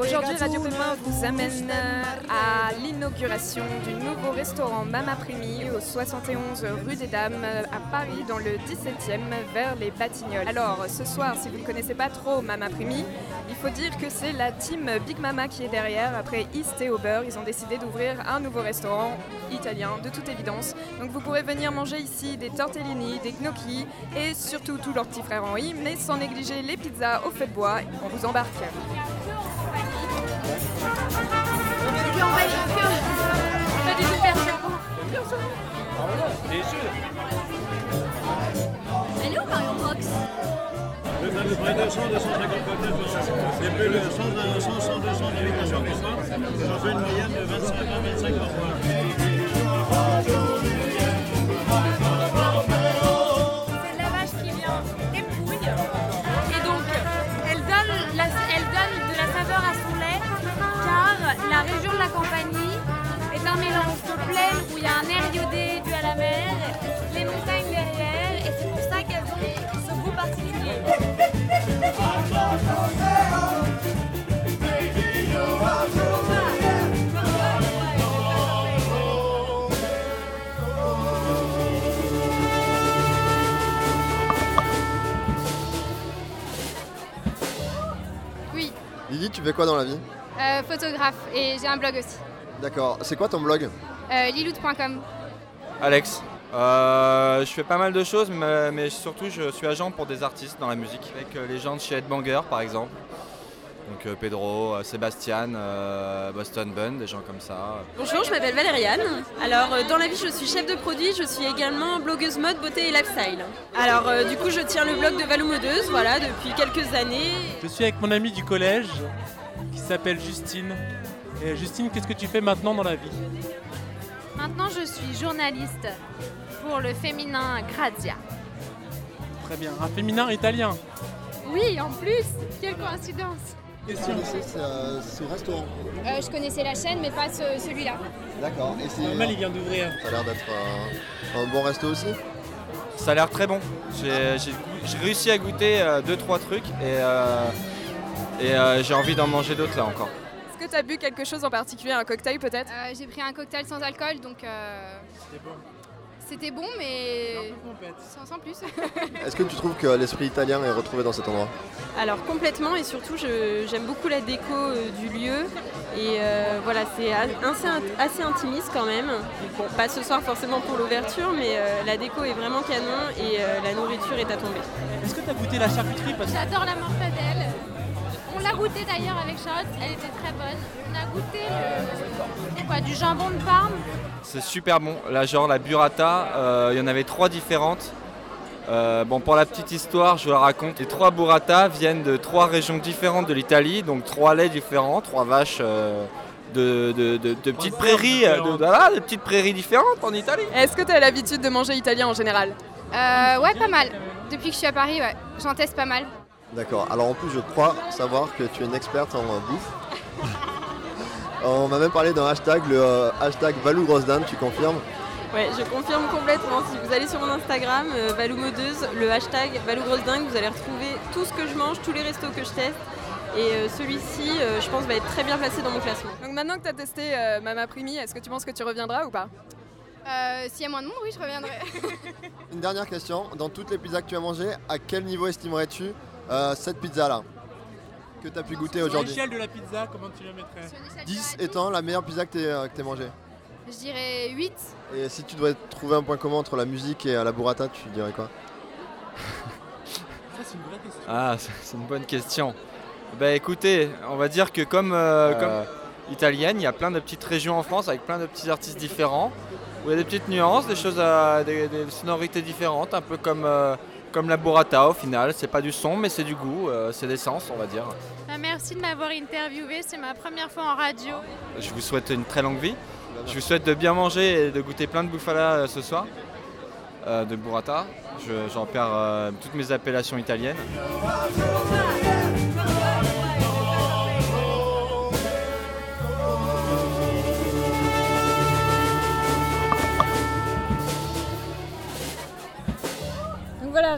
Aujourd'hui, Radio Pépin vous amène à l'inauguration du nouveau restaurant Mama Primi au 71 rue des Dames à Paris, dans le 17e, vers les Batignolles. Alors, ce soir, si vous ne connaissez pas trop Mama Primi, il faut dire que c'est la team Big Mama qui est derrière. Après East et Auber, ils ont décidé d'ouvrir un nouveau restaurant italien, de toute évidence. Donc, vous pourrez venir manger ici des tortellini, des gnocchi et surtout tous leurs petits frères Henri, mais sans négliger les pizzas au feu de bois. On vous embarque. Elle est Le près 200, 250 C'est plus le 100, 100, 100, 200 d'invitation qui soir. Ça fait une moyenne de 25 à 25 par. Lily, tu fais quoi dans la vie? Euh, photographe et j'ai un blog aussi. D'accord. C'est quoi ton blog? Euh, liloute.com. Alex. Euh, je fais pas mal de choses, mais, mais surtout je suis agent pour des artistes dans la musique, avec euh, les gens de chez Headbanger par exemple. Donc euh, Pedro, euh, Sébastien, euh, Boston Bun, des gens comme ça. Bonjour, je m'appelle Valériane. Alors, euh, dans la vie, je suis chef de produit, je suis également blogueuse mode, beauté et lifestyle. Alors, euh, du coup, je tiens le blog de Valou Modeuse, voilà, depuis quelques années. Je suis avec mon amie du collège qui s'appelle Justine. Et Justine, qu'est-ce que tu fais maintenant dans la vie? Maintenant, je suis journaliste pour le féminin Grazia. Très bien. Un féminin italien? Oui, en plus, quelle coïncidence. Question. C'est euh, ce restaurant. Euh, je connaissais la chaîne, mais pas ce- celui-là. D'accord. Et c'est. Normal, il vient d'ouvrir. Ça a l'air d'être un bon resto aussi. Ça a l'air très bon. J'ai j'ai goût- j'ai réussi à goûter 2-3 trucs et, euh, et euh, j'ai envie d'en manger d'autres là encore. Est-ce que tu as bu quelque chose en particulier, un cocktail peut-être? Euh, j'ai pris un cocktail sans alcool, donc euh, C'est bon. C'était bon, mais sans, sans plus. Est-ce que tu trouves que l'esprit italien est retrouvé dans cet endroit? Alors, complètement, et surtout, je- j'aime beaucoup la déco euh, du lieu. Et euh, voilà, c'est assez, assez intimiste quand même. Bon, pas ce soir forcément pour l'ouverture, mais euh, la déco est vraiment canon et euh, la nourriture est à tomber. Est-ce que tu as goûté la charcuterie? J'adore la mortadelle. On l'a goûté d'ailleurs avec Charlotte, elle était très bonne. On a goûté le, quoi, du jambon de Parme. C'est super bon. Là, genre la burrata, euh, il y en avait trois différentes. Euh, bon, pour la petite histoire, je vous la raconte. Les trois burrata viennent de trois régions différentes de l'Italie, donc trois laits différents, trois vaches euh, de, de- de- de petites prairies, de, petites prairies différentes en Italie. Est-ce que tu as l'habitude de manger italien en général? Euh, ouais, pas mal. Depuis que je suis à Paris, ouais, j'en teste pas mal. D'accord. Alors en plus, je crois savoir que tu es une experte en euh, bouffe. On m'a même parlé d'un hashtag, le euh, hashtag Valou tu confirmes? Ouais, je confirme complètement. Si vous allez sur mon Instagram, euh, Valou Modeuse, le hashtag Valou Grosse Dingue, vous allez retrouver tout ce que je mange, tous les restos que je teste. Et euh, celui-ci, euh, je pense, va être très bien placé dans mon classement. Donc maintenant que tu as testé euh, Mama Primi, est-ce que tu penses que tu reviendras ou pas? Euh, S'il y a moins de monde, oui, je reviendrai. Une dernière question. Dans toutes les pizzas que tu as mangées, à quel niveau estimerais-tu euh, cette pizza-là que tu as pu goûter Sur aujourd'hui l'échelle de la pizza, comment tu la mettrais 10 étant la meilleure pizza que tu aies mangée. Je dirais 8. Et si tu devais trouver un point commun entre la musique et euh, la burrata, tu dirais quoi? Ça, c'est une vraie question. Ah, c'est c'est une bonne question. Bah écoutez, on va dire que comme, euh, comme italienne, il y a plein de petites régions en France avec plein de petits artistes différents, où il y a des petites nuances, des choses, à, des, des sonorités différentes, un peu comme, euh, comme la burrata au final. C'est pas du son, mais c'est du goût, euh, c'est l'essence, on va dire. Bah, merci de m'avoir interviewé, c'est ma première fois en radio. Je vous souhaite une très longue vie. Je vous souhaite de bien manger et de goûter plein de bouffala euh, ce soir, euh, de burrata. Je- J'en perds euh, toutes mes appellations italiennes.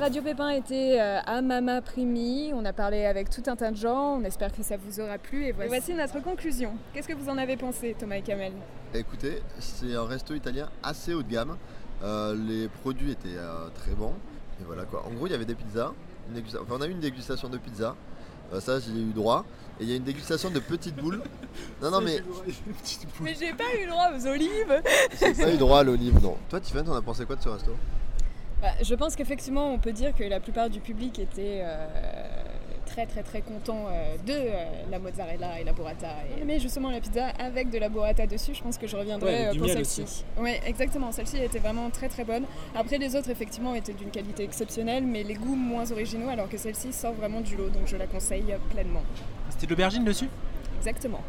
Radio Pépin était euh, à Mama Primi. On a parlé avec tout un tas de gens. On espère que ça vous aura plu. Et voici, notre conclusion. Qu'est-ce que vous en avez pensé, Thomas et Kamel? Écoutez, c'est un resto italien assez haut de gamme. Euh, les produits étaient euh, très bons. Et voilà quoi. En gros, il y avait des pizzas. Une dégusta- enfin, on a eu une dégustation de pizza. Euh, ça, j'y ai eu droit. Et il y a une dégustation de petites boules. Non, non, mais Mais j'ai pas eu droit aux olives j'ai pas eu droit à l'olive, non. Toi, Tiffany, t'en as pensé quoi de ce resto? Bah, Je pense qu'effectivement, on peut dire que la plupart du public était euh, très très très content euh, de euh, la mozzarella et la burrata. Et- Mais justement, la pizza avec de la burrata dessus, je pense que je Ouais, reviendrai du pour celle-ci. Oui, exactement. Celle-ci était vraiment très très bonne. Après, les autres, effectivement, étaient d'une qualité exceptionnelle, mais les goûts moins originaux, alors que celle-ci sort vraiment du lot, donc je la conseille pleinement. C'était de l'aubergine dessus? Exactement.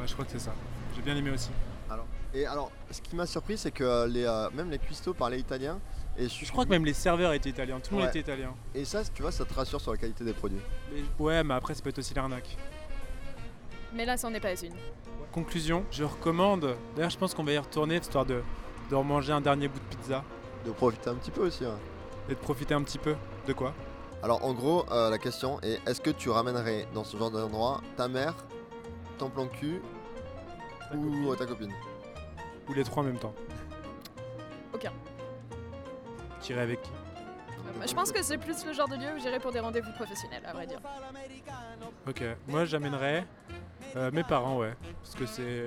Ouais, je crois que c'est ça. J'ai bien aimé aussi. alors, Et alors, ce qui m'a surpris, c'est que les, euh, même les cuistots parlaient italien. Et Je crois que même les serveurs étaient italiens, tout le monde Ouais. était italien. Et ça, tu vois, ça te rassure sur la qualité des produits. Mais- ouais, mais après, ça peut être aussi l'arnaque. Mais là, c'en est pas une. Conclusion, je recommande. D'ailleurs, je pense qu'on va y retourner histoire de, de remanger un dernier bout de pizza De profiter un petit peu aussi. hein. et de profiter un petit peu. De quoi? Alors, en gros, euh, la question est est-ce que tu ramènerais dans ce genre d'endroit ta mère, ton plan de cul ou euh, ta copine? Ou les trois en même temps Aucun. Avec qui Je pense que c'est plus le genre de lieu où j'irai pour des rendez-vous professionnels, à vrai dire. Ok, moi j'amènerais euh, mes parents, ouais. Parce que c'est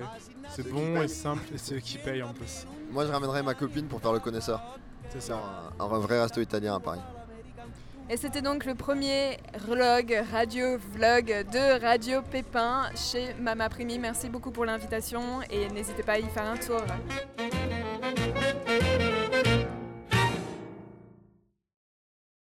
c'est bon et simple et c'est eux qui payent en plus. Moi, je ramènerais ma copine pour faire le connaisseur. C'est C'est ça. un, un vrai resto italien à Paris. Et c'était donc le premier vlog, radio vlog de Radio Pépin chez Mama Primi. Merci beaucoup pour l'invitation et n'hésitez pas à y faire un tour.